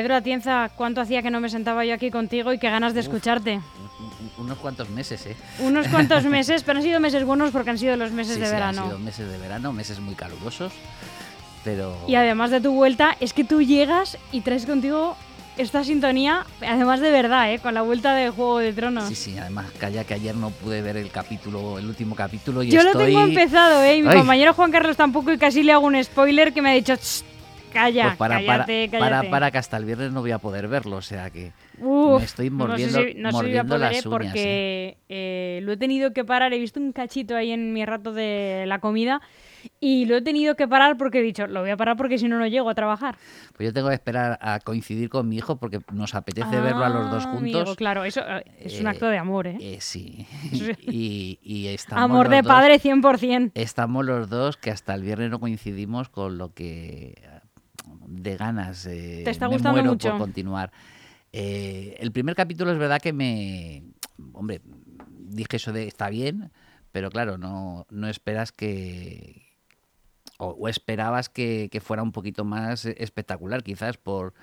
Pedro Atienza, ¿cuánto hacía que no me sentaba yo aquí contigo y qué ganas de Uf. escucharte? Un- un- Unos cuantos meses, ¿eh? Unos cuantos meses, pero han sido meses buenos porque han sido los meses Sí, de sí, verano. Han sido meses de verano, meses muy calurosos, pero... Y además de tu vuelta, es que tú llegas y traes contigo esta sintonía, además de verdad, ¿eh? con la vuelta de Juego de Tronos. Sí, sí, además, calla que ayer no pude ver el capítulo, el último capítulo y Yo lo tengo empezado, ¿eh? Y mi Ay. compañero Juan Carlos tampoco y casi le hago un spoiler que me ha dicho, "Shh, calla, Pues para, cállate, para, cállate. para que hasta el viernes no voy a poder verlo, o sea que Uf, me estoy no sé mordiendo, si- no sé si voy a mordiendo poder, las ¿eh? uñas. ¿eh? porque eh, lo he tenido que parar. He visto un cachito ahí en mi rato de la comida y lo he tenido que parar porque he dicho, lo voy a parar porque si no, no llego a trabajar. Pues yo tengo que esperar a coincidir con mi hijo porque nos apetece verlo a los dos Ah, juntos. amigo, claro, eso eh, es un Eh, acto de amor, ¿eh? Eh, sí. Y, y estamos Amor de dos- padre 100%. Estamos los dos que hasta el viernes no coincidimos con lo que eh, de ganas eh, Te está me gustando muero mucho. por continuar. Eh, el primer capítulo es verdad que me, hombre, dije eso de está bien, pero claro, no, no esperas que o, o esperabas que, que fuera un poquito más espectacular, quizás por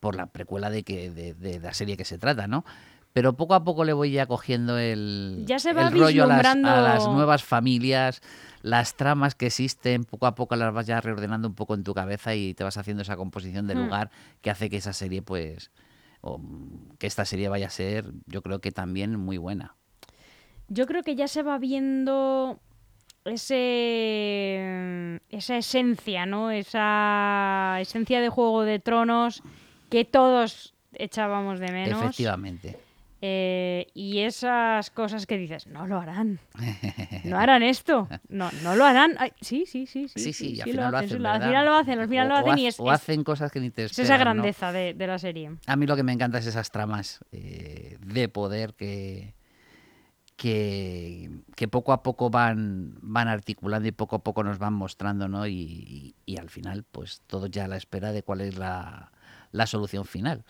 por la precuela de que de, de la serie que se trata, ¿no? Pero poco a poco le voy ya cogiendo el, Ya se va el rollo a las, a las nuevas familias, las tramas que existen, poco a poco las vas ya reordenando un poco en tu cabeza y te vas haciendo esa composición de Hmm. lugar que hace que esa serie, pues, o, que esta serie vaya a ser, yo creo que también muy buena. Yo creo que ya se va viendo ese esa esencia, ¿no? Esa esencia de Juego de Tronos que todos echábamos de menos. Efectivamente. Eh, y esas cosas que dices, no lo harán. No harán esto. No, no lo harán. Ay, sí, sí, sí, sí. Sí, sí, al final lo hacen, Al final lo hacen, al final O- lo hacen y es, o es- hacen cosas que ni te es esperas, esa ¿no? grandeza de, de la serie. A mí lo que me encanta es esas tramas eh, de poder que, que, que poco a poco van, van articulando y poco a poco nos van mostrando, ¿no? Y, y- y al final, pues todo ya a la espera de cuál es la, la solución final.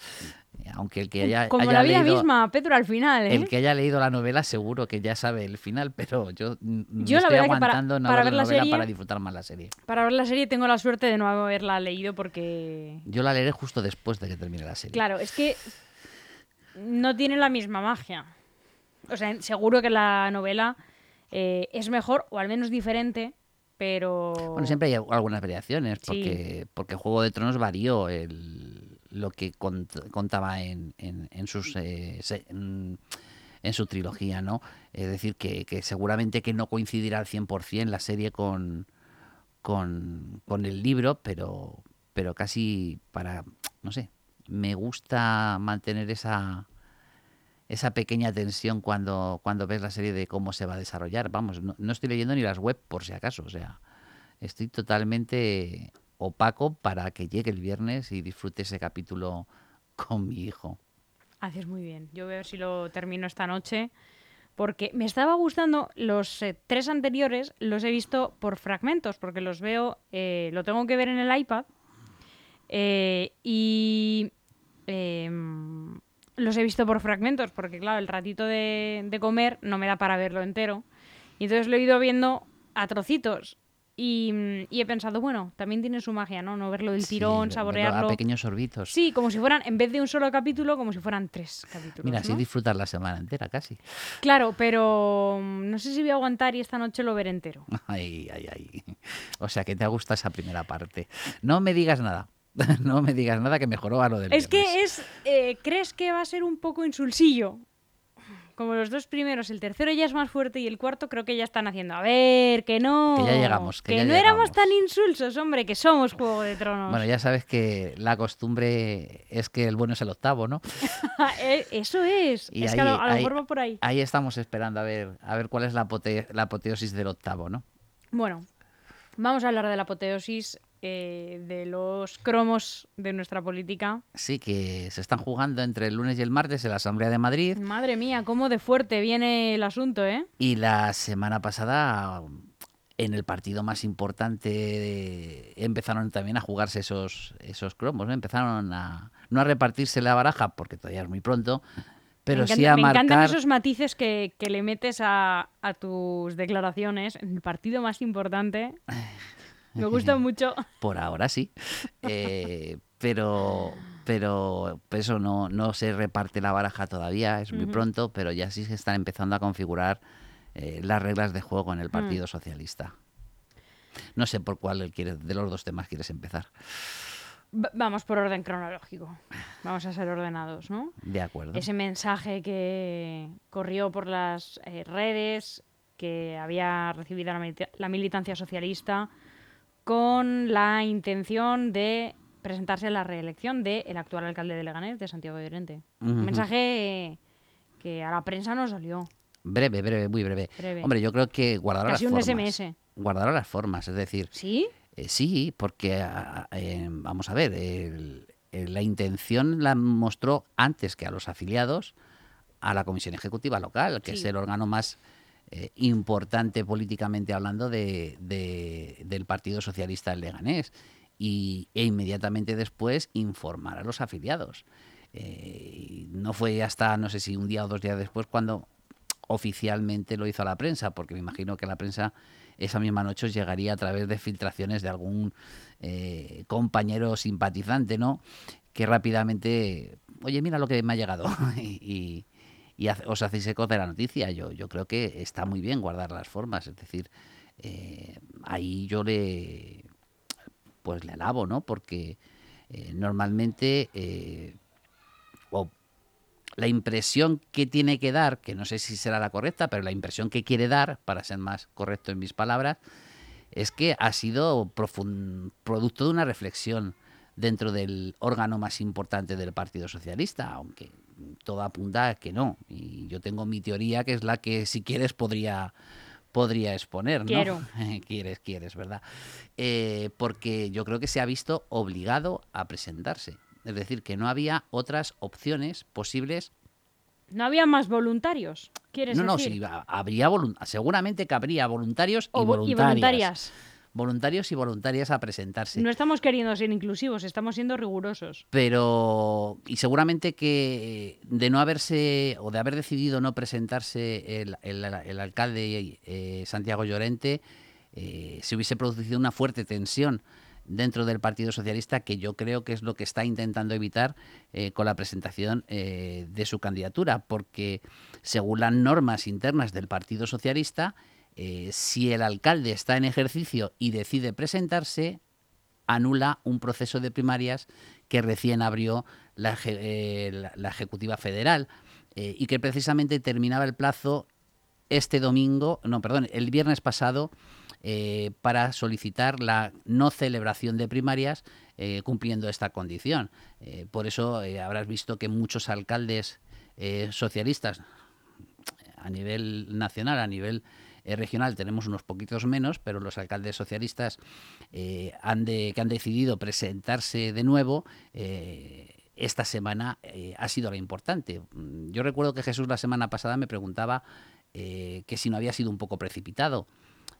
Eh, Aunque el que haya, Como haya la vida leído, misma, Pedro, al final, ¿eh? el que haya leído la novela seguro que ya sabe el final, pero yo, Yo la estoy que para- aguantando no para ver la la novela serie- para disfrutar más la serie. Para ver la serie tengo la suerte de no haberla leído porque... Yo la leeré justo después de que termine la serie. Claro, es que no tiene la misma magia. O sea, seguro que la novela eh, es mejor o al menos diferente, pero... Bueno, siempre hay algunas variaciones, Sí. porque, porque Juego de Tronos varió el, lo que cont- contaba en, en, en sus, eh, se- en, en su trilogía, ¿no? Es decir, que, que seguramente que no coincidirá al 100% la serie con, con, con el libro, pero, pero casi para, no sé, me gusta mantener esa esa pequeña tensión cuando, cuando ves la serie de cómo se va a desarrollar. Vamos, no, no estoy leyendo ni las web por si acaso, o sea, estoy totalmente opaco para que llegue el viernes y disfrute ese capítulo con mi hijo. Haces muy bien. Yo voy a ver si lo termino esta noche. Porque me estaba gustando los eh, tres anteriores, los he visto por fragmentos, porque los veo, eh, lo tengo que ver en el iPad. eh, y em, los he visto por fragmentos, porque claro, el ratito de, de comer no me da para verlo entero. Y entonces lo he ido viendo a trocitos. Y, mm, y he pensado, bueno, también tiene su magia, ¿no? No verlo del tirón, saborearlo. A pequeños sorbitos. Sí, como si fueran, en vez de un solo capítulo, como si fueran tres capítulos. Mira, así ¿no? disfrutar la semana entera casi. Claro, pero mm, no sé si voy a aguantar y esta noche lo veré entero. Ay, ay, ay. O sea, que te gusta esa primera parte. No me digas nada. No me digas nada que mejoró a lo del Es que es. eh, ¿Crees que va a ser un poco insulsillo? Como los dos primeros, el tercero ya es más fuerte y el cuarto creo que ya están haciendo. A ver, que no. Que ya llegamos, que ya no éramos tan insulsos, hombre, que somos Juego de Tronos. Bueno, ya sabes que la costumbre es que el bueno es el octavo, ¿no? Eh, Eso es. Y es que a lo, a lo ahí- mejor va por ahí. Ahí estamos esperando a ver, a ver cuál es la, apote- la apoteosis del octavo, ¿no? Bueno, vamos a hablar de la apoteosis eh, de los cromos de nuestra política. Sí, que se están jugando entre el lunes y el martes en la Asamblea de Madrid. Madre mía, cómo de fuerte viene el asunto, ¿eh? Y la semana pasada, en el partido más importante, de- empezaron también a jugarse esos, esos cromos, ¿no? Empezaron a, no a repartirse la baraja, porque todavía es muy pronto, pero me sí a me encantan esos matices que, que le metes a, a tus declaraciones en el partido más importante. Me gusta mucho. Por ahora sí. Eh, pero, pero eso no, no se reparte la baraja todavía, es muy pronto, pero ya sí se están empezando a configurar eh, las reglas de juego Mm. en el Partido Socialista. No sé por cuál quieres, de los dos temas quieres empezar. Va- Vamos por orden cronológico. Vamos a ser ordenados, ¿no? De acuerdo. Ese mensaje que corrió por las eh, redes que había recibido la, milita- la militancia socialista con la intención de presentarse a la reelección del actual alcalde de Leganés, de Santiago de. Ujú. Un mensaje que a la prensa no salió. Breve, breve, muy breve. Breve. Hombre, yo creo que guardaron Casi las un formas. SMS. Guardaron las formas, es decir, ¿Sí? Eh, sí, porque eh, vamos a ver, el- el- la intención la mostró antes que a los afiliados a la Comisión Ejecutiva Local, que Sí. es el órgano más eh, importante políticamente hablando de- de- del Partido Socialista del Leganés, y, e inmediatamente después informar a los afiliados. Eh, no fue hasta, no sé si un día o dos días después, cuando oficialmente lo hizo a la prensa, porque me imagino que la prensa esa misma noche llegaría a través de filtraciones de algún eh, compañero simpatizante, ¿no? Que rápidamente, oye, mira lo que me ha llegado y- os hacéis eco de la noticia. Yo, yo creo que está muy bien guardar las formas, es decir, eh, ahí yo le, pues le alabo, ¿no? Porque eh, normalmente eh, la impresión que tiene que dar, que no sé si será la correcta, pero la impresión que quiere dar, para ser más correcto en mis palabras, es que ha sido producto de una reflexión dentro del órgano más importante del Partido Socialista, aunque todo apunta a que no. Y yo tengo mi teoría, que es la que si quieres podría podría exponer, ¿no? Quiero. quieres, quieres, ¿verdad? Eh, porque yo creo que se ha visto obligado a presentarse. Es decir, que no había otras opciones posibles ¿No había más voluntarios? ¿Quieres no, no, decir? sí, ha- habría seguramente que habría voluntarios O y, vo- voluntarias, voluntarias. Voluntarios y voluntarias a presentarse. No estamos queriendo ser inclusivos, estamos siendo rigurosos. Pero, y seguramente que de no haberse, o de haber decidido no presentarse el, el- el alcalde eh, Santiago Llorente, eh, se hubiese producido una fuerte tensión dentro del Partido Socialista, que yo creo que es lo que está intentando evitar eh, con la presentación eh, de su candidatura, porque según las normas internas del Partido Socialista, eh, si el alcalde está en ejercicio y decide presentarse, anula un proceso de primarias que recién abrió la, eh, Ejecutiva Federal eh, y que precisamente terminaba el plazo este domingo, no, perdón, el viernes pasado para solicitar la no celebración de primarias cumpliendo esta condición. Por eso habrás visto que muchos alcaldes socialistas a nivel nacional, a nivel regional tenemos unos poquitos menos, pero los alcaldes socialistas eh, han de, que han decidido presentarse de nuevo, eh, esta semana eh, ha sido la importante. Mm, Yo recuerdo que Jesús la semana pasada me preguntaba eh, que si no había sido un poco precipitado.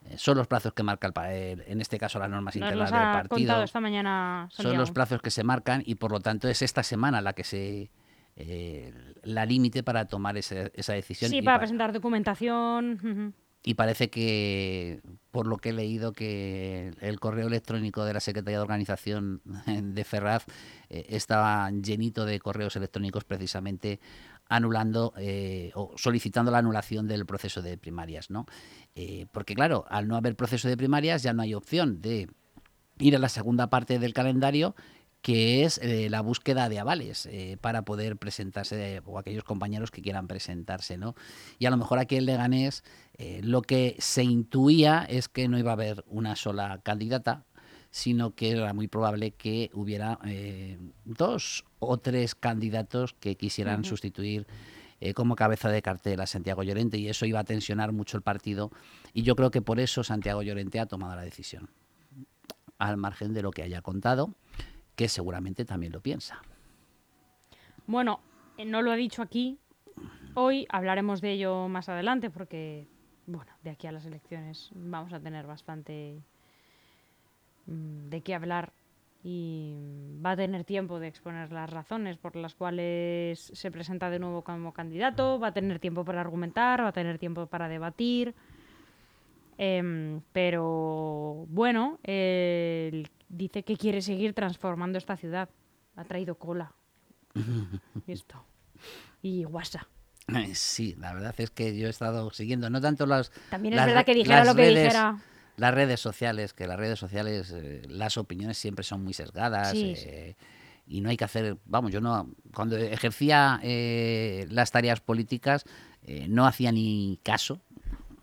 Eh, son los plazos que marca el, en este caso las normas Nos internas del partido esta mañana son los plazos que se marcan y por lo tanto es esta semana la que se eh, la límite para tomar ese- esa decisión Sí, y, para pa- presentar documentación. ujú. Y parece que por lo que he leído que el correo electrónico de la Secretaría de Organización de Ferraz eh, estaba llenito de correos electrónicos precisamente anulando eh, o solicitando la anulación del proceso de primarias, ¿no? Eh, porque claro, al no haber proceso de primarias ya no hay opción de ir a la segunda parte del calendario que es la búsqueda de avales para poder presentarse o aquellos compañeros que quieran presentarse, ¿no? Y a lo mejor aquí en Leganés eh, lo que se intuía es que no iba a haber una sola candidata, sino que era muy probable que hubiera eh, dos o tres candidatos que quisieran sustituir eh, como cabeza de cartel a Santiago Llorente y eso iba a tensionar mucho el partido y yo creo que por eso Santiago Llorente ha tomado la decisión, al margen de lo que haya contado, que seguramente también lo piensa. Bueno, no lo he dicho aquí. Hoy hablaremos de ello más adelante porque, bueno, de aquí a las elecciones vamos a tener bastante mm, de qué hablar y va a tener tiempo de exponer las razones por las cuales se presenta de nuevo como candidato, va a tener tiempo para argumentar, va a tener tiempo para debatir. Em, pero bueno, él dice que quiere seguir transformando esta ciudad. Ha traído cola Esto. Y WhatsApp. Sí, la verdad es que yo he estado siguiendo, no tanto las. También es las verdad que dijera lo que redes- dijera. Las redes sociales, que las redes sociales, eh, las opiniones siempre son muy sesgadas. Sí, eh, y no hay que hacer. Vamos, yo no. Cuando ejercía eh, las tareas políticas, eh, no hacía ni caso,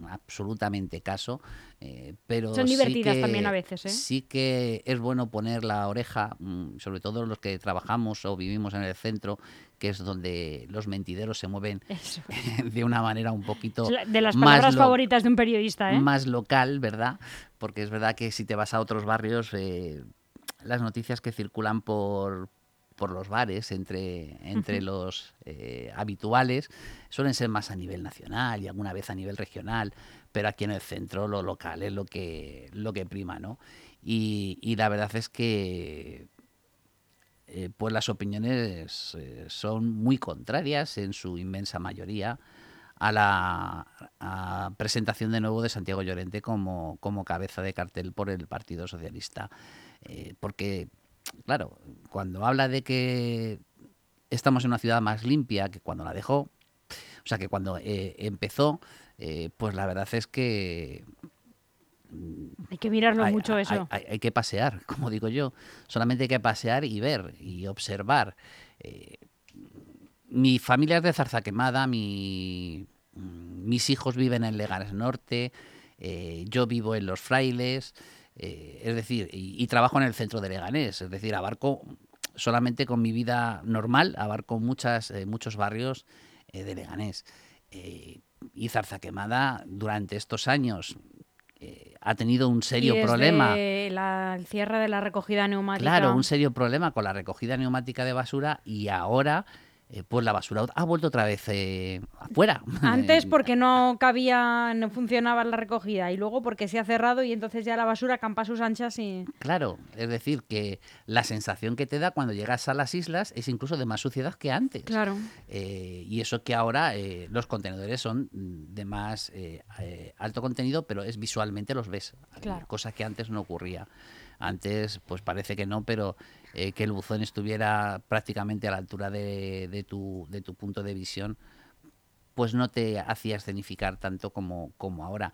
absolutamente caso. eh, pero Son sí divertidas que- también a veces, ¿eh? Sí que es bueno poner la oreja, mm, sobre todo los que trabajamos o vivimos en el centro, que es donde los mentideros se mueven Eso. de una manera un poquito De las más palabras lo- favoritas de un periodista, ¿eh? más local, ¿verdad? Porque es verdad que si te vas a otros barrios, eh, las noticias que circulan por, por los bares entre, entre los eh, habituales suelen ser más a nivel nacional y alguna vez a nivel regional, pero aquí en el centro lo local es lo que, lo que prima, ¿no? Y, y la verdad es que eh, pues las opiniones eh, son muy contrarias en su inmensa mayoría a la presentación de nuevo de Santiago Llorente como, como cabeza de cartel por el Partido Socialista. Eh, porque, claro, cuando habla de que estamos en una ciudad más limpia que cuando la dejó, o sea, que cuando empezó, pues la verdad es que Hay que mirarlo hay, mucho eso. hay- hay que pasear, como digo yo. Solamente hay que pasear y ver y observar. Eh, mi familia es de Zarzaquemada, mi, mm, mis hijos viven en Leganes Norte, eh, yo vivo en Los Frailes, eh, es decir, y, y trabajo en el centro de Leganés, es decir, abarco solamente con mi vida normal, abarco muchas, muchos barrios de Leganés. Y Zarzaquemada durante estos años eh, ha tenido un serio Y desde problema. la- el cierre de la recogida neumática. Claro, un serio problema con la recogida neumática de basura y ahora eh, pues la basura ha vuelto otra vez eh, afuera. Antes porque no cabía, no funcionaba la recogida y luego porque se ha cerrado y entonces ya la basura campa a sus anchas y... Claro, es decir, que la sensación que te da cuando llegas a las islas es incluso de más suciedad que antes. Claro. Eh, y eso que ahora eh, los contenedores son de más alto contenido, pero es visualmente los ves, Claro. cosa que antes no ocurría. Antes, pues parece que no, pero eh, que el buzón estuviera prácticamente a la altura de, de tu, de tu punto de visión, pues no te hacía escenificar tanto como, como ahora.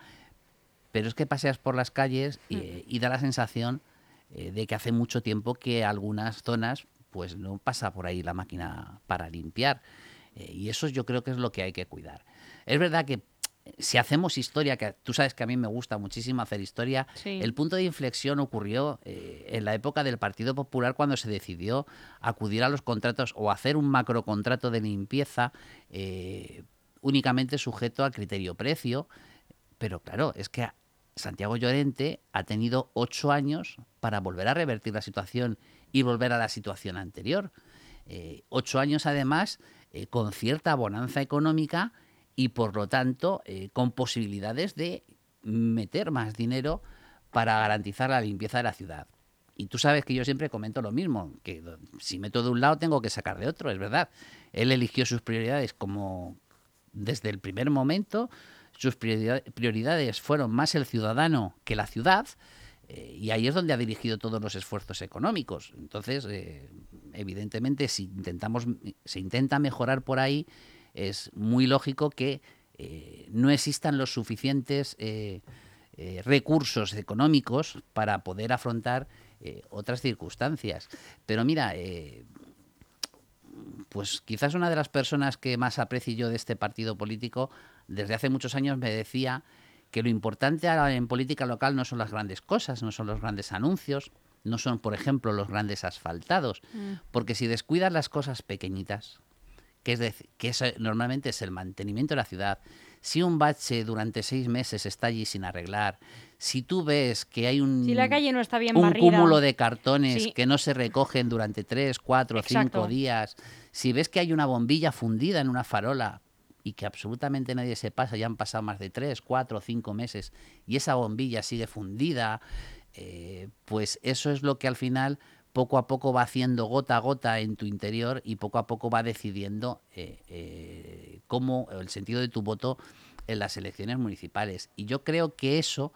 Pero es que paseas por las calles y, y da la sensación eh, de que hace mucho tiempo que algunas zonas pues no pasa por ahí la máquina para limpiar. Eh, y eso yo creo que es lo que hay que cuidar. Es verdad que eh, si hacemos historia, que tú sabes que a mí me gusta muchísimo hacer historia, Sí. el punto de inflexión ocurrió eh, en la época del Partido Popular cuando se decidió acudir a los contratos o hacer un macrocontrato de limpieza eh, únicamente sujeto al criterio precio. Pero claro, es que Santiago Llorente ha tenido ocho años para volver a revertir la situación y volver a la situación anterior. Eh, ocho años además con cierta bonanza económica y por lo tanto eh, con posibilidades de meter más dinero para garantizar la limpieza de la ciudad. Y tú sabes que yo siempre comento lo mismo, que si meto de un lado tengo que sacar de otro, es verdad. Él eligió sus prioridades como desde el primer momento, sus priorida- prioridades fueron más el ciudadano que la ciudad, eh, y ahí es donde ha dirigido todos los esfuerzos económicos. Entonces, eh, evidentemente, si intentamos, se intenta mejorar por ahí, es muy lógico que eh, no existan los suficientes eh, eh, recursos económicos para poder afrontar otras circunstancias. Pero mira, pues quizás una de las personas que más aprecio yo de este partido político, desde hace muchos años me decía que lo importante en política local no son las grandes cosas, no son los grandes anuncios, no son, por ejemplo, los grandes asfaltados, porque si descuidas las cosas pequeñitas, que es dec- que eso normalmente es el mantenimiento de la ciudad. Si un bache durante seis meses está allí sin arreglar, si tú ves que hay un, Si la calle no está bien un barrida. cúmulo de cartones Sí. que no se recogen durante tres, cuatro, Exacto. cinco días, si ves que hay una bombilla fundida en una farola y que absolutamente nadie se pasa, ya han pasado más de tres, cuatro, cinco meses y esa bombilla sigue fundida, eh, pues eso es lo que al final poco a poco va haciendo gota a gota en tu interior y poco a poco va decidiendo eh, eh, cómo el sentido de tu voto en las elecciones municipales. Y yo creo que eso,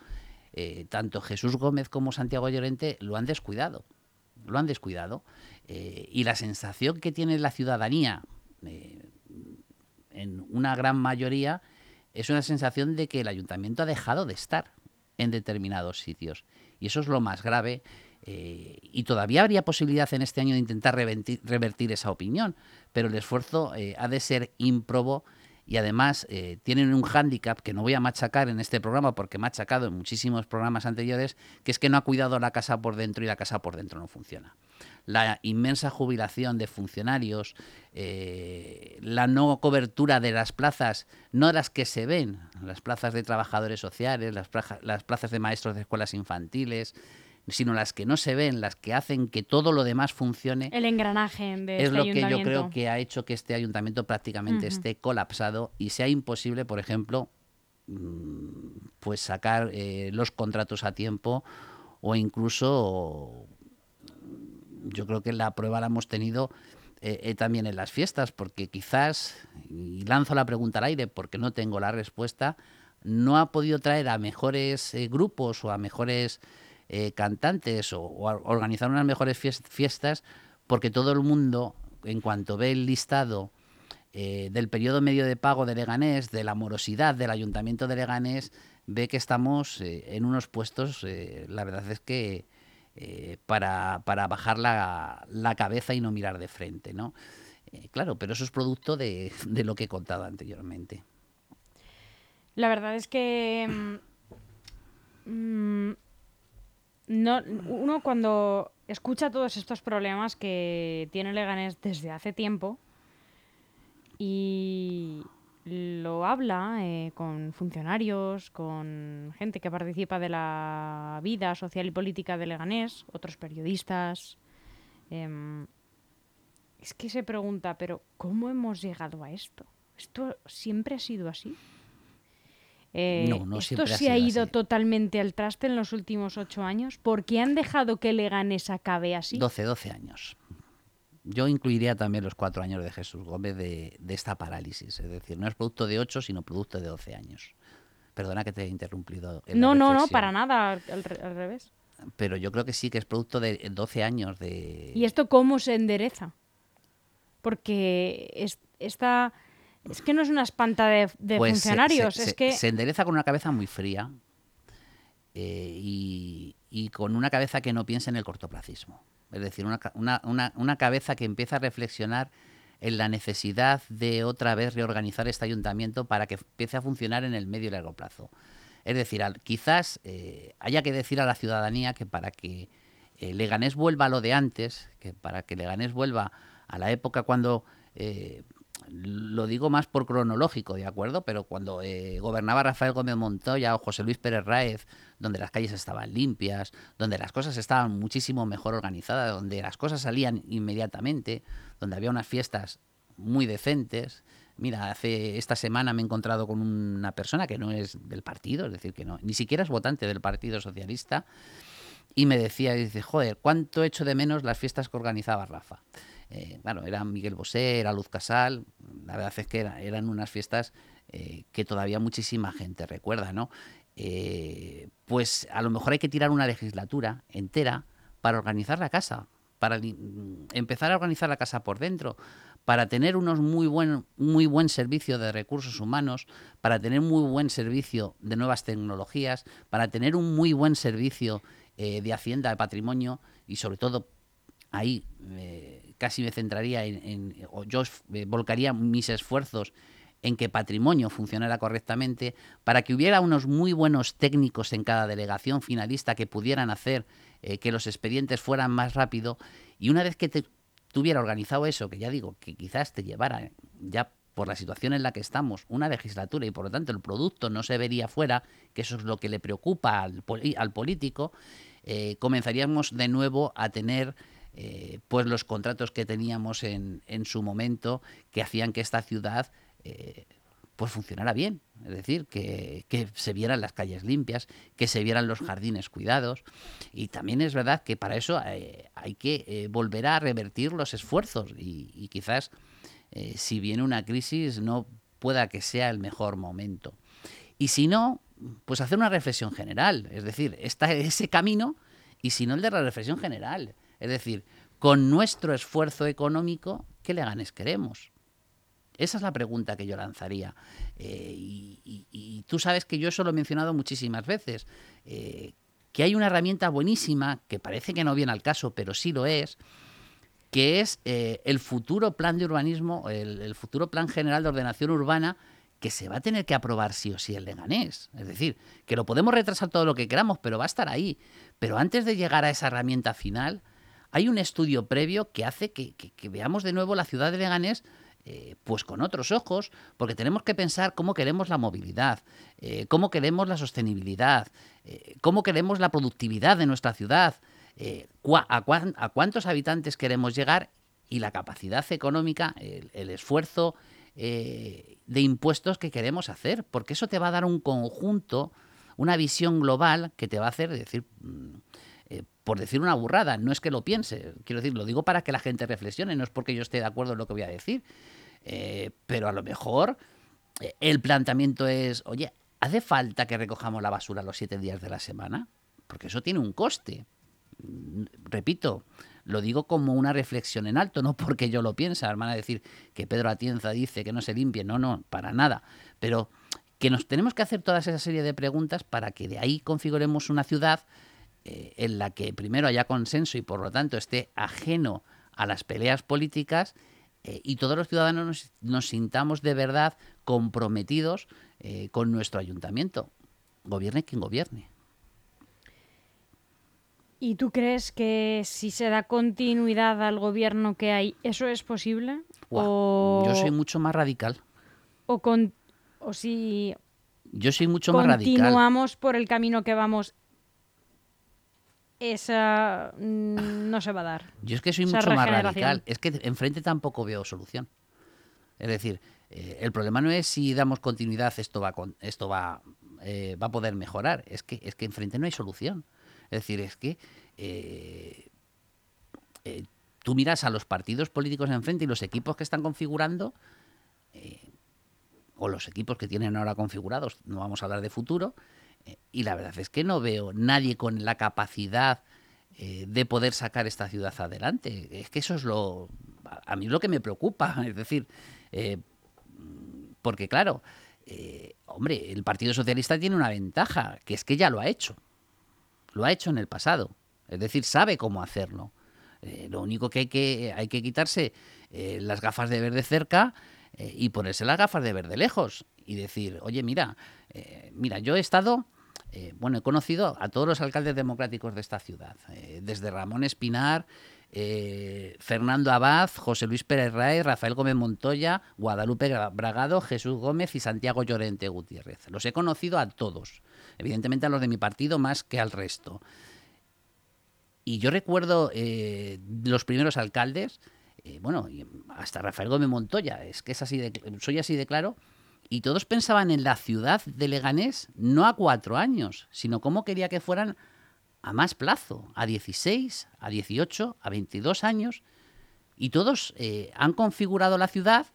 eh, tanto Jesús Gómez como Santiago Llorente lo han descuidado. lo han descuidado. Y la sensación que tiene la ciudadanía, en una gran mayoría, es una sensación de que el ayuntamiento ha dejado de estar en determinados sitios. Y eso es lo más grave. Eh, y todavía habría posibilidad en este año de intentar revertir, esa opinión, pero el esfuerzo ha de ser ímprobo y además eh, tienen un hándicap que no voy a machacar en este programa porque he machacado en muchísimos programas anteriores, que es que no ha cuidado la casa por dentro y la casa por dentro no funciona. La inmensa jubilación de funcionarios, eh, la no cobertura de las plazas, no las que se ven, las plazas de trabajadores sociales, las, las plazas de maestros de escuelas infantiles, sino las que no se ven, las que hacen que todo lo demás funcione. El engranaje de Es este lo que yo creo que ha hecho que este ayuntamiento prácticamente esté colapsado y sea imposible, por ejemplo, mm, pues sacar eh, los contratos a tiempo o incluso yo creo que la prueba la hemos tenido eh, eh, también en las fiestas, porque quizás, y lanzo la pregunta al aire porque no tengo la respuesta, no ha podido traer a mejores grupos o a mejores eh, cantantes o, organizar unas mejores fiestas, porque todo el mundo, en cuanto ve el listado eh, del periodo medio de pago de Leganés, de la morosidad del ayuntamiento de Leganés, ve que estamos eh, en unos puestos, la verdad es que para, para, bajar la, la, cabeza y no mirar de frente, ¿no? claro, pero eso es producto de, de, lo que he contado anteriormente. La verdad es que mm, no, uno cuando escucha todos estos problemas que tiene Leganés desde hace tiempo y lo habla eh, con funcionarios, con gente que participa de la vida social y política de Leganés, otros periodistas. Em, es que se pregunta, pero ¿cómo hemos llegado a esto? ¿Esto siempre ha sido así? Eh, esto se ha, ido totalmente al traste en los últimos ocho años. ¿Por qué han dejado que Leganés acabe así? 12, 12 años. Yo incluiría también los cuatro años de Jesús Gómez de, esta parálisis. Es decir, no es producto de ocho, sino producto de 12 años. Perdona que te he interrumpido. no, no, no, para nada, al, revés. Pero yo creo que sí, que es producto de 12 años de... ¿Y esto cómo se endereza? Porque esta es que no es una espanta de, pues funcionarios, se, es que... Se endereza con una cabeza muy fría eh, y, con una cabeza que no piensa en el cortoplacismo. Es decir, una, cabeza que empieza a reflexionar en la necesidad de otra vez reorganizar este ayuntamiento para que empiece a funcionar en el medio y largo plazo. Es decir, quizás eh, haya que decir a la ciudadanía que para que eh, Leganés vuelva a lo de antes, que para que Leganés vuelva a la época cuando lo digo más por cronológico, ¿de acuerdo? Pero cuando eh, gobernaba Rafael Gómez Montoya o José Luis Pérez Ráez, donde las calles estaban limpias, donde las cosas estaban muchísimo mejor organizadas, donde las cosas salían inmediatamente, donde había unas fiestas muy decentes. Mira, hace esta semana me he encontrado con una persona que no es del partido, es decir, que no, ni siquiera es votante del Partido Socialista, y me decía, dice, joder, ¿cuánto echo de menos las fiestas que organizaba Rafa? Eh, bueno, era Miguel Bosé, era Luz Casal, la verdad es que eran unas fiestas eh, que todavía muchísima gente recuerda, ¿no? Eh, pues a lo mejor hay que tirar una legislatura entera para organizar la casa, para empezar a organizar la casa por dentro, para tener unos muy buen, muy buen servicio de recursos humanos, para tener muy buen servicio de nuevas tecnologías, para tener un muy buen servicio de hacienda, de patrimonio y sobre todo ahí casi me centraría en, o yo eh, volcaría mis esfuerzos en que patrimonio funcionara correctamente, para que hubiera unos muy buenos técnicos en cada delegación finalista que pudieran hacer eh, que los expedientes fueran más rápido. Y una vez que te tuviera organizado eso, que ya digo, que quizás te llevara ya por la situación en la que estamos, una legislatura y por lo tanto el producto no se vería fuera, que eso es lo que le preocupa al, al político, eh, comenzaríamos de nuevo a tener eh, pues los contratos que teníamos en, en, su momento que hacían que esta ciudad eh, pues funcionara bien. Es decir, que, se vieran las calles limpias, que se vieran los jardines cuidados. Y también es verdad que para eso eh, hay que volver a revertir los esfuerzos y, quizás si viene una crisis no pueda que sea el mejor momento. Y si no, pues hacer una reflexión general. Es decir, está ese camino y si no el de la reflexión general. Es decir, con nuestro esfuerzo económico, ¿qué Leganés queremos? Esa es la pregunta que yo lanzaría. Eh, y, tú sabes que yo eso lo he mencionado muchísimas veces, eh, que hay una herramienta buenísima, que parece que no viene al caso, pero sí lo es, que es eh, el futuro plan de urbanismo, el, futuro plan general de ordenación urbana, que se va a tener que aprobar sí o sí el Leganés. Es decir, que lo podemos retrasar todo lo que queramos, pero va a estar ahí. Pero antes de llegar a esa herramienta final, hay un estudio previo que hace que, veamos de nuevo la ciudad de Leganés eh, pues con otros ojos, porque tenemos que pensar cómo queremos la movilidad, eh, cómo queremos la sostenibilidad, cómo queremos la productividad de nuestra ciudad, eh, a, cuántos habitantes queremos llegar y la capacidad económica, el, esfuerzo eh, de impuestos que queremos hacer, porque eso te va a dar un conjunto, una visión global que te va a hacer decir, mm, eh, por decir una burrada, no es que lo piense, quiero decir, lo digo para que la gente reflexione, no es porque yo esté de acuerdo en lo que voy a decir, pero a lo mejor el planteamiento es, oye, ¿hace falta que recojamos la basura los siete días de la semana? Porque eso tiene un coste repito, lo digo como una reflexión en alto, no porque yo lo piense. Van a decir que Pedro Atienza dice que no se limpie. No, no, para nada. Pero que nos tenemos que hacer toda esa serie de preguntas para que de ahí configuremos una ciudad eh, en la que primero haya consenso y por lo tanto esté ajeno a las peleas políticas eh, y todos los ciudadanos nos, sintamos de verdad comprometidos eh, con nuestro ayuntamiento, gobierne quien gobierne. ¿Y tú crees que si se da continuidad al gobierno que hay, eso es posible? Yo soy mucho más radical. O, con, o si... Yo soy mucho más radical. Continuamos por el camino que vamos. Esa mm, no se va a dar. Yo es que soy mucho más radical. Es que enfrente tampoco veo solución. Es decir, eh, el problema no es si damos continuidad, esto va, con, esto va, eh, va a poder mejorar. Es que, es que enfrente no hay solución. Es decir, es que eh, tú miras a los partidos políticos enfrente y los equipos que están configurando, o los equipos que tienen ahora configurados, no vamos a hablar de futuro, y la verdad es que no veo nadie con la capacidad de poder sacar esta ciudad adelante. Es que eso es lo... A mí es lo que me preocupa. Es decir, porque claro, hombre, el Partido Socialista tiene una ventaja, que es que ya lo ha hecho lo ha hecho en el pasado. Es decir, sabe cómo hacerlo. Eh, lo único que hay que, hay que quitarse eh, las gafas de ver de cerca eh, y ponerse las gafas de ver de lejos y decir, oye, mira, mira, yo he estado, bueno, he conocido a todos los alcaldes democráticos de esta ciudad, desde Ramón Espinar, Fernando Abad, José Luis Pérez Ray, Rafael Gómez Montoya, Guadalupe Bragado, Jesús Gómez y Santiago Llorente Gutiérrez. Los he conocido a todos evidentemente a los de mi partido más que al resto. Y yo recuerdo eh, los primeros alcaldes, eh, bueno, hasta Rafael Gómez Montoya, es que es así de, soy así de claro, y todos pensaban en la ciudad de Leganés no a cuatro años, sino cómo quería que fueran a más plazo, a 16, a 18, a 22 años, y todos eh, han configurado la ciudad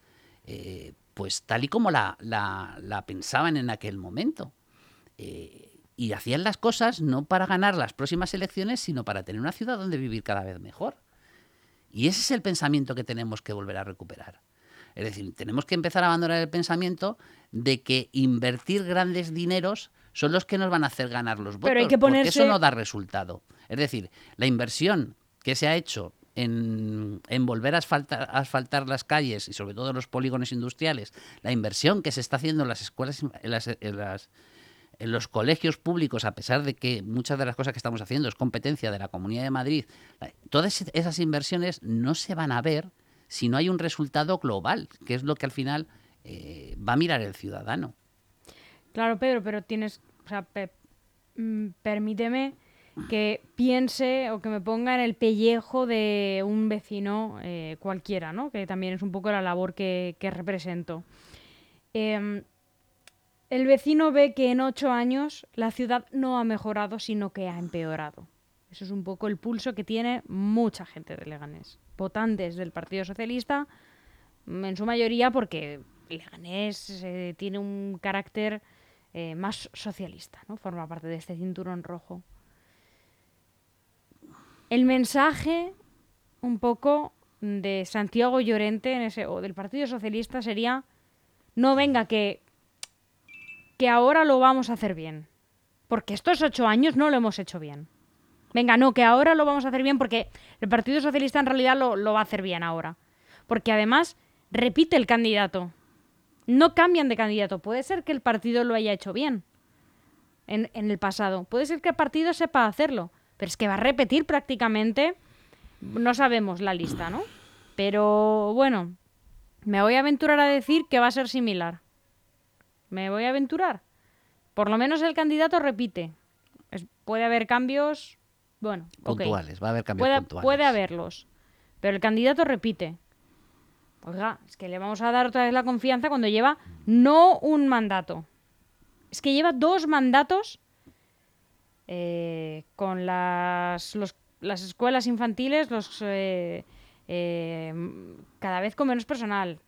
pues tal y como la, la pensaban en aquel momento. Eh, y hacían las cosas no para ganar las próximas elecciones, sino para tener una ciudad donde vivir cada vez mejor. Y ese es el pensamiento que tenemos que volver a recuperar. Es decir, tenemos que empezar a abandonar el pensamiento de que invertir grandes dineros son los que nos van a hacer ganar los votos, Pero hay que ponerse... porque eso no da resultado. Es decir, la inversión que se ha hecho en, volver a asfaltar, las calles y sobre todo los polígonos industriales, la inversión que se está haciendo en las escuelas, en las en los colegios públicos, a pesar de que muchas de las cosas que estamos haciendo es competencia de la Comunidad de Madrid, todas esas inversiones no se van a ver si no hay un resultado global, que es lo que al final eh, va a mirar el ciudadano. Claro, Pedro, pero tienes, o sea, mm, permíteme que piense o que me ponga en el pellejo de un vecino eh, cualquiera, ¿no? Que también es un poco la labor que, represento. Em, el vecino ve que en ocho años la ciudad no ha mejorado, sino que ha empeorado. Eso es un poco el pulso que tiene mucha gente de Leganés. Votantes del Partido Socialista, en su mayoría porque Leganés eh, tiene un carácter eh, más socialista, ¿no? Forma parte de este cinturón rojo. El mensaje un poco de Santiago Llorente en ese, o del Partido Socialista sería, no venga que, que ahora lo vamos a hacer bien. Porque estos ocho años no lo hemos hecho bien. Venga, no, que ahora lo vamos a hacer bien porque el Partido Socialista en realidad lo, va a hacer bien ahora. Porque además repite el candidato. No cambian de candidato. Puede ser que el partido lo haya hecho bien en, el pasado. Puede ser que el partido sepa hacerlo. Pero es que va a repetir prácticamente. No sabemos la lista, ¿no? Pero bueno, me voy a aventurar a decir que va a ser similar. Me voy a aventurar. Por lo menos el candidato repite. Puede haber cambios. Bueno. Puntuales, va a haber cambios Puede, puntuales. puede haberlos. Pero el candidato repite. Oiga, es que le vamos a dar otra vez la confianza cuando lleva no un mandato. Es que lleva dos mandatos eh, con las, los- las escuelas infantiles, los eh, eh, cada vez con menos personal.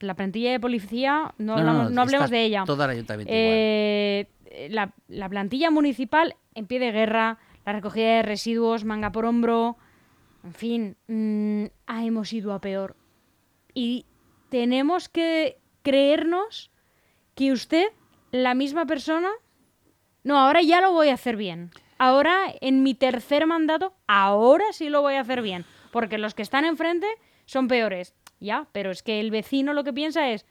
La plantilla de policía, no, hablamos- no hablemos de ella. Todo el ayuntamiento igual. Eh, la, la plantilla municipal en pie de guerra, la recogida de residuos, manga por hombro, en fin, mm, ah, hemos ido a peor. Y tenemos que creernos que usted, la misma persona, no, ahora ya lo voy a hacer bien. Ahora, en mi tercer mandato, ahora sí lo voy a hacer bien. Porque los que están enfrente son peores. Ya, pero es que el vecino lo que piensa es,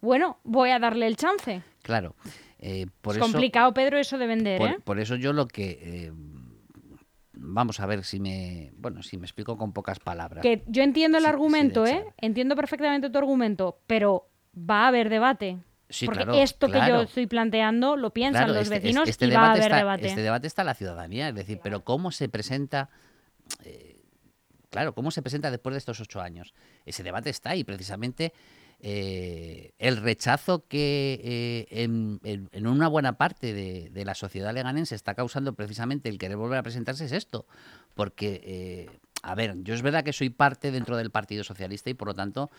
bueno, voy a darle el chance. Claro. eh, por es eso, complicado, Pedro, eso de vender, por, ¿eh? por eso yo lo que eh, vamos a ver si me bueno si me explico con pocas palabras. Que yo entiendo el Sí, argumento, ¿eh? Entiendo perfectamente tu argumento, pero va a haber debate. Sí, Porque claro, esto que yo estoy planteando lo piensan Claro, los este- vecinos este y va a haber está, debate. Este debate está en la ciudadanía, es decir, pero cómo se presenta, eh, claro, cómo se presenta después de estos ocho años. Ese debate está ahí, precisamente eh, el rechazo que eh, en, una buena parte de, de la sociedad leganense está causando precisamente el querer volver a presentarse es esto, porque eh, a ver, yo es verdad que soy parte dentro del Partido Socialista y por lo tanto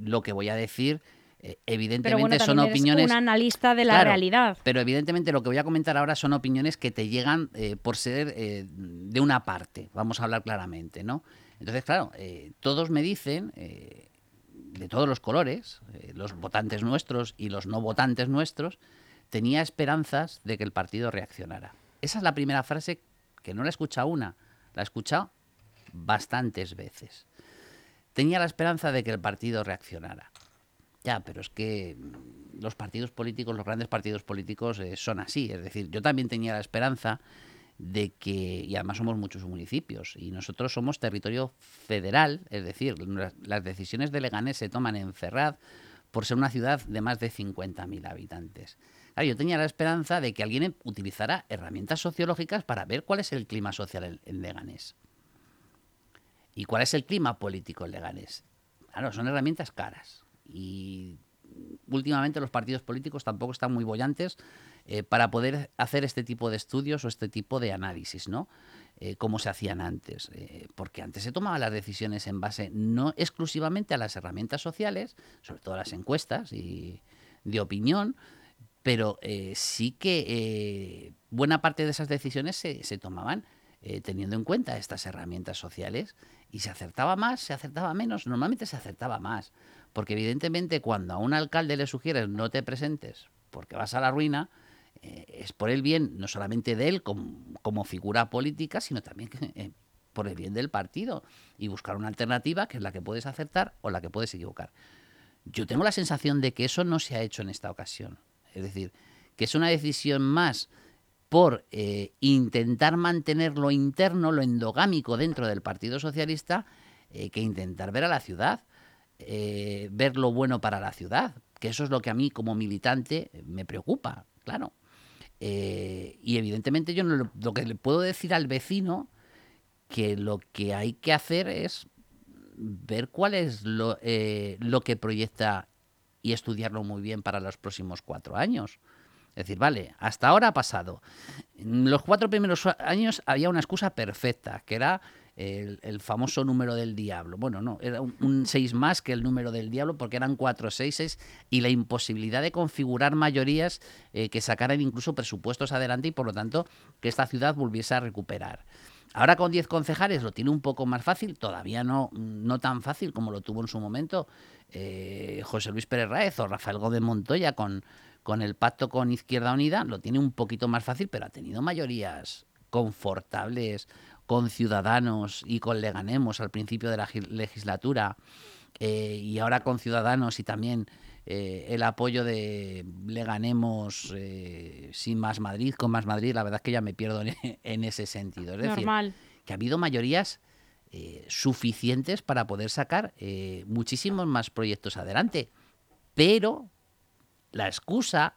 lo que voy a decir eh, pero evidentemente bueno, son también eres opiniones un analista de la Claro, realidad. pero evidentemente lo que voy a comentar ahora son opiniones que te llegan eh, por ser eh, de una parte, vamos a hablar claramente, ¿no? Entonces, claro, eh, todos me dicen, de todos los colores, eh, los votantes nuestros y los no votantes nuestros, tenía esperanzas de que el partido reaccionara. Esa es la primera frase que no la he escuchado una, la he escuchado bastantes veces. Tenía la esperanza de que el partido reaccionara. Ya, pero es que mm, los partidos políticos, los grandes partidos políticos eh, son así. Es decir, yo también tenía la esperanza de que, y además somos muchos municipios, y nosotros somos territorio federal, es decir, las, decisiones de Leganés se toman en Ferraz por ser una ciudad de más de 50.000 habitantes. Claro, yo tenía la esperanza de que alguien utilizara herramientas sociológicas para ver cuál es el clima social en Leganés. ¿Y cuál es el clima político en Leganés? Claro, son herramientas caras. Y últimamente los partidos políticos tampoco están muy bollantes eh, para poder hacer este tipo de estudios o este tipo de análisis, ¿no? Eh, como se hacían antes. Eh, porque antes se tomaban las decisiones en base no exclusivamente a las herramientas sociales, sobre todo las encuestas y de opinión, pero sí que buena parte de esas decisiones se, se tomaban teniendo en cuenta estas herramientas sociales y se acertaba más, se acertaba menos, normalmente se acertaba más, porque evidentemente cuando a un alcalde le sugieres no te presentes porque vas a la ruina, es por el bien no solamente de él como, como figura política, sino también eh, por el bien del partido y buscar una alternativa que es la que puedes acertar o la que puedes equivocar. Yo tengo la sensación de que eso no se ha hecho en esta ocasión. Es decir, que es una decisión más por eh, intentar mantener lo interno, lo endogámico dentro del Partido Socialista, eh, que intentar ver a la ciudad, eh, ver lo bueno para la ciudad, que eso es lo que a mí como militante me preocupa, claro. Eh, y evidentemente yo no lo, que le puedo decir al vecino que lo que hay que hacer es ver cuál es lo, eh, lo que proyecta y estudiarlo muy bien para los próximos cuatro años. Es decir, vale, hasta ahora ha pasado. En los cuatro primeros años había una excusa perfecta, que era el, famoso número del diablo. Bueno, no, era un 6 más que el número del diablo, porque eran cuatro seises y la imposibilidad de configurar mayorías eh, que sacaran incluso presupuestos adelante y por lo tanto que esta ciudad volviese a recuperar. Ahora con 10 concejales lo tiene un poco más fácil, todavía no, no tan fácil como lo tuvo en su momento eh, José Luis Pérez Raez o Rafael Gómez Montoya con, con el pacto con Izquierda Unida, lo tiene un poquito más fácil, pero ha tenido mayorías confortables con Ciudadanos y con Leganemos al principio de la legislatura eh, y ahora con Ciudadanos y también eh, el apoyo de Leganemos eh, sin más Madrid, con más Madrid, la verdad es que ya me pierdo en, ese sentido. Es decir, que ha habido mayorías suficientes para poder sacar muchísimos más proyectos adelante. Pero la excusa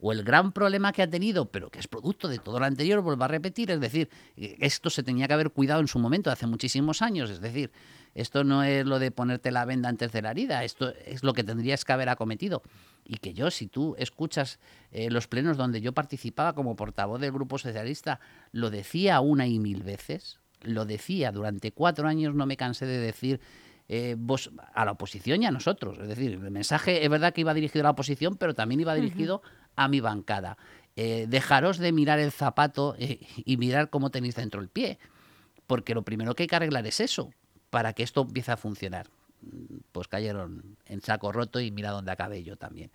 o el gran problema que ha tenido, pero que es producto de todo lo anterior, vuelvo a repetir, es decir, esto se tenía que haber cuidado en su momento, hace muchísimos años, es decir, esto no es lo de ponerte la venda antes de la herida, esto es lo que tendrías que haber acometido. Y que yo, si tú escuchas eh, los plenos donde yo participaba como portavoz del Grupo Socialista, lo decía una y mil veces, lo decía, durante cuatro años no me cansé de decir eh, vos, a la oposición y a nosotros. Es decir, el mensaje es verdad que iba dirigido a la oposición, pero también iba dirigido a mi bancada. Eh, dejaros de mirar el zapato y mirar cómo tenéis dentro el pie, porque lo primero que hay que arreglar es eso para que esto empiece a funcionar. Pues cayeron en saco roto y mira dónde acabé yo también.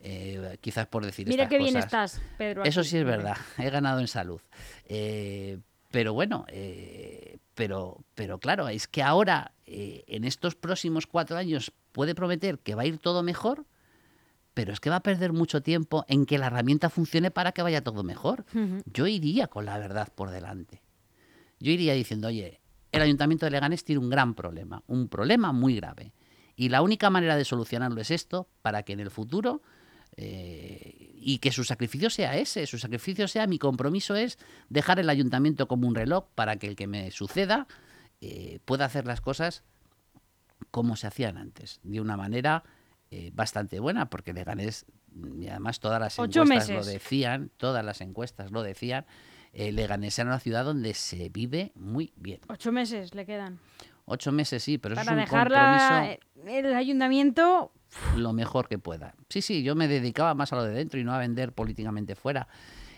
Eh, quizás por decir Mira qué bien estás, Pedro. Eso sí es verdad, he ganado en salud. Eh, pero bueno, eh, pero, pero claro, es que ahora, en estos próximos cuatro años, puede prometer que va a ir todo mejor, pero es que va a perder mucho tiempo en que la herramienta funcione para que vaya todo mejor. Yo iría con la verdad por delante. Yo iría diciendo, oye, el Ayuntamiento de Leganés tiene un gran problema, un problema muy grave. Y la única manera de solucionarlo es esto, para que en el futuro, eh, y que su sacrificio sea ese, su sacrificio sea, mi compromiso es dejar el ayuntamiento como un reloj para que el que me suceda eh, pueda hacer las cosas como se hacían antes, de una manera eh, bastante buena, porque Leganés, y además todas las encuestas lo decían, todas las encuestas lo decían, eh, Leganés era una ciudad donde se vive muy bien. Ocho meses le quedan. Ocho meses sí, pero Para es un dejarla eh, el ayuntamiento lo mejor que pueda. Sí, sí, yo me dedicaba más a lo de dentro y no a vender políticamente fuera.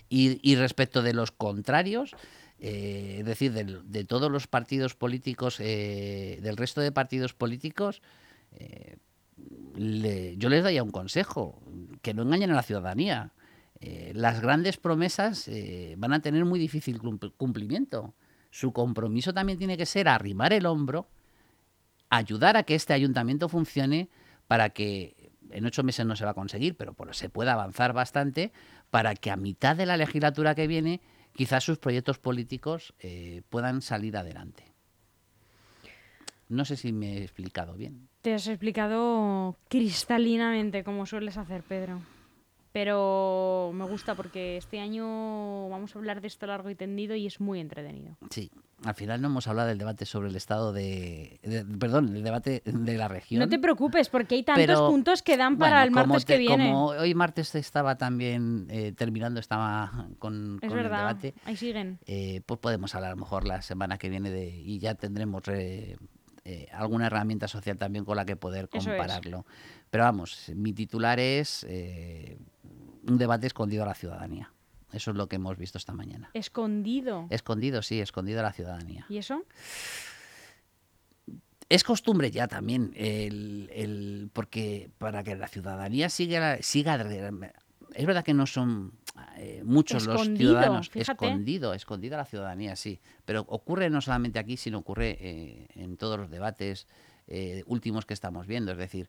Y, respecto de los contrarios, eh, es decir, de, todos los partidos políticos, eh, del resto de partidos políticos, yo les daría un consejo, que no engañen a la ciudadanía. Eh, las grandes promesas eh, van a tener muy difícil cumplimiento. Su compromiso también tiene que ser arrimar el hombro, ayudar a que este ayuntamiento funcione para que en ocho meses no se va a conseguir, pero se pueda avanzar bastante para que a mitad de la legislatura que viene quizás sus proyectos políticos eh, puedan salir adelante. No sé si me he explicado bien. Te has explicado cristalinamente, como sueles hacer, Pedro pero me gusta porque este año vamos a hablar de esto largo y tendido y es muy entretenido. Sí, al final no hemos hablado del debate sobre el estado de, perdón, el debate de la región. No te preocupes porque hay tantos puntos que dan para el martes que viene. Como hoy martes estaba también eh, terminando, estaba con, el debate. Ahí siguen. Eh, pues podemos hablar a lo mejor la semana que viene de y ya tendremos eh, alguna herramienta social también con la que poder compararlo. Pero vamos, mi titular es un debate escondido a la ciudadanía. Eso es lo que hemos visto esta mañana. ¿Escondido? Escondido, sí, escondido a la ciudadanía. ¿Y eso? Es costumbre ya también, el, porque para que la ciudadanía siga, siga es verdad que no son eh, muchos los ciudadanos escondido, escondido a la ciudadanía, sí, pero ocurre no solamente aquí, sino ocurre eh, en todos los debates eh, últimos que estamos viendo, es decir.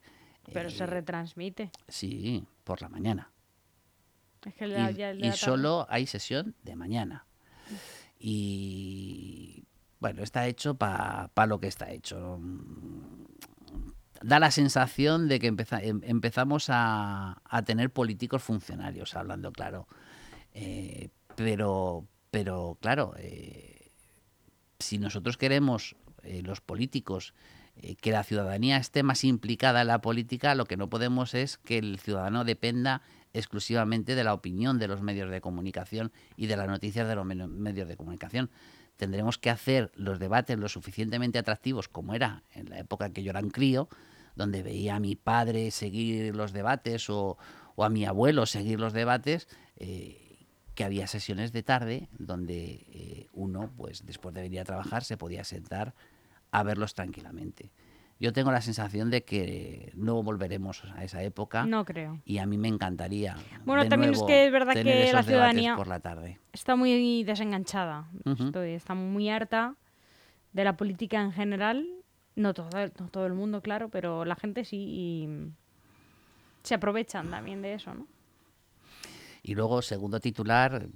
Pero se retransmite. Sí, por la mañana y, solo hay sesión de mañana. Y bueno, está hecho para lo que está hecho. Da la sensación de que em, empezamos a, tener políticos funcionarios, hablando claro. Eh, pero, pero claro, eh, si nosotros queremos, eh, los políticos, que la ciudadanía esté más implicada en la política, lo que no podemos es que el ciudadano dependa exclusivamente de la opinión de los medios de comunicación y de las noticias de los medios de comunicación. Tendremos que hacer los debates lo suficientemente atractivos como era en la época que yo era un crío, donde veía a mi padre seguir los debates o, a mi abuelo seguir los debates, eh, que había sesiones de tarde donde eh, uno, pues después de venir a trabajar, se podía sentar a verlos tranquilamente. Yo tengo la sensación de que no volveremos a esa época. No creo. Y a mí me encantaría. Bueno, también es que es verdad que la ciudadanía por la tarde. está muy desenganchada. Estoy, está muy harta de la política en general. No todo, no todo el mundo, claro, pero la gente sí. Y se aprovechan también de eso, ¿no? Y luego, segundo titular,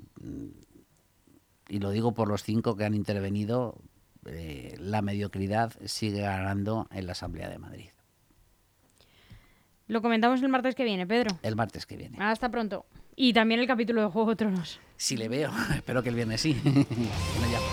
y lo digo por los cinco que han intervenido, eh, la mediocridad sigue ganando en la Asamblea de Madrid. Lo comentamos el martes que viene, Pedro. El martes que viene. Hasta pronto. Y también el capítulo de Juego de Tronos. Si le veo, espero que el viernes sí. Bueno, ya.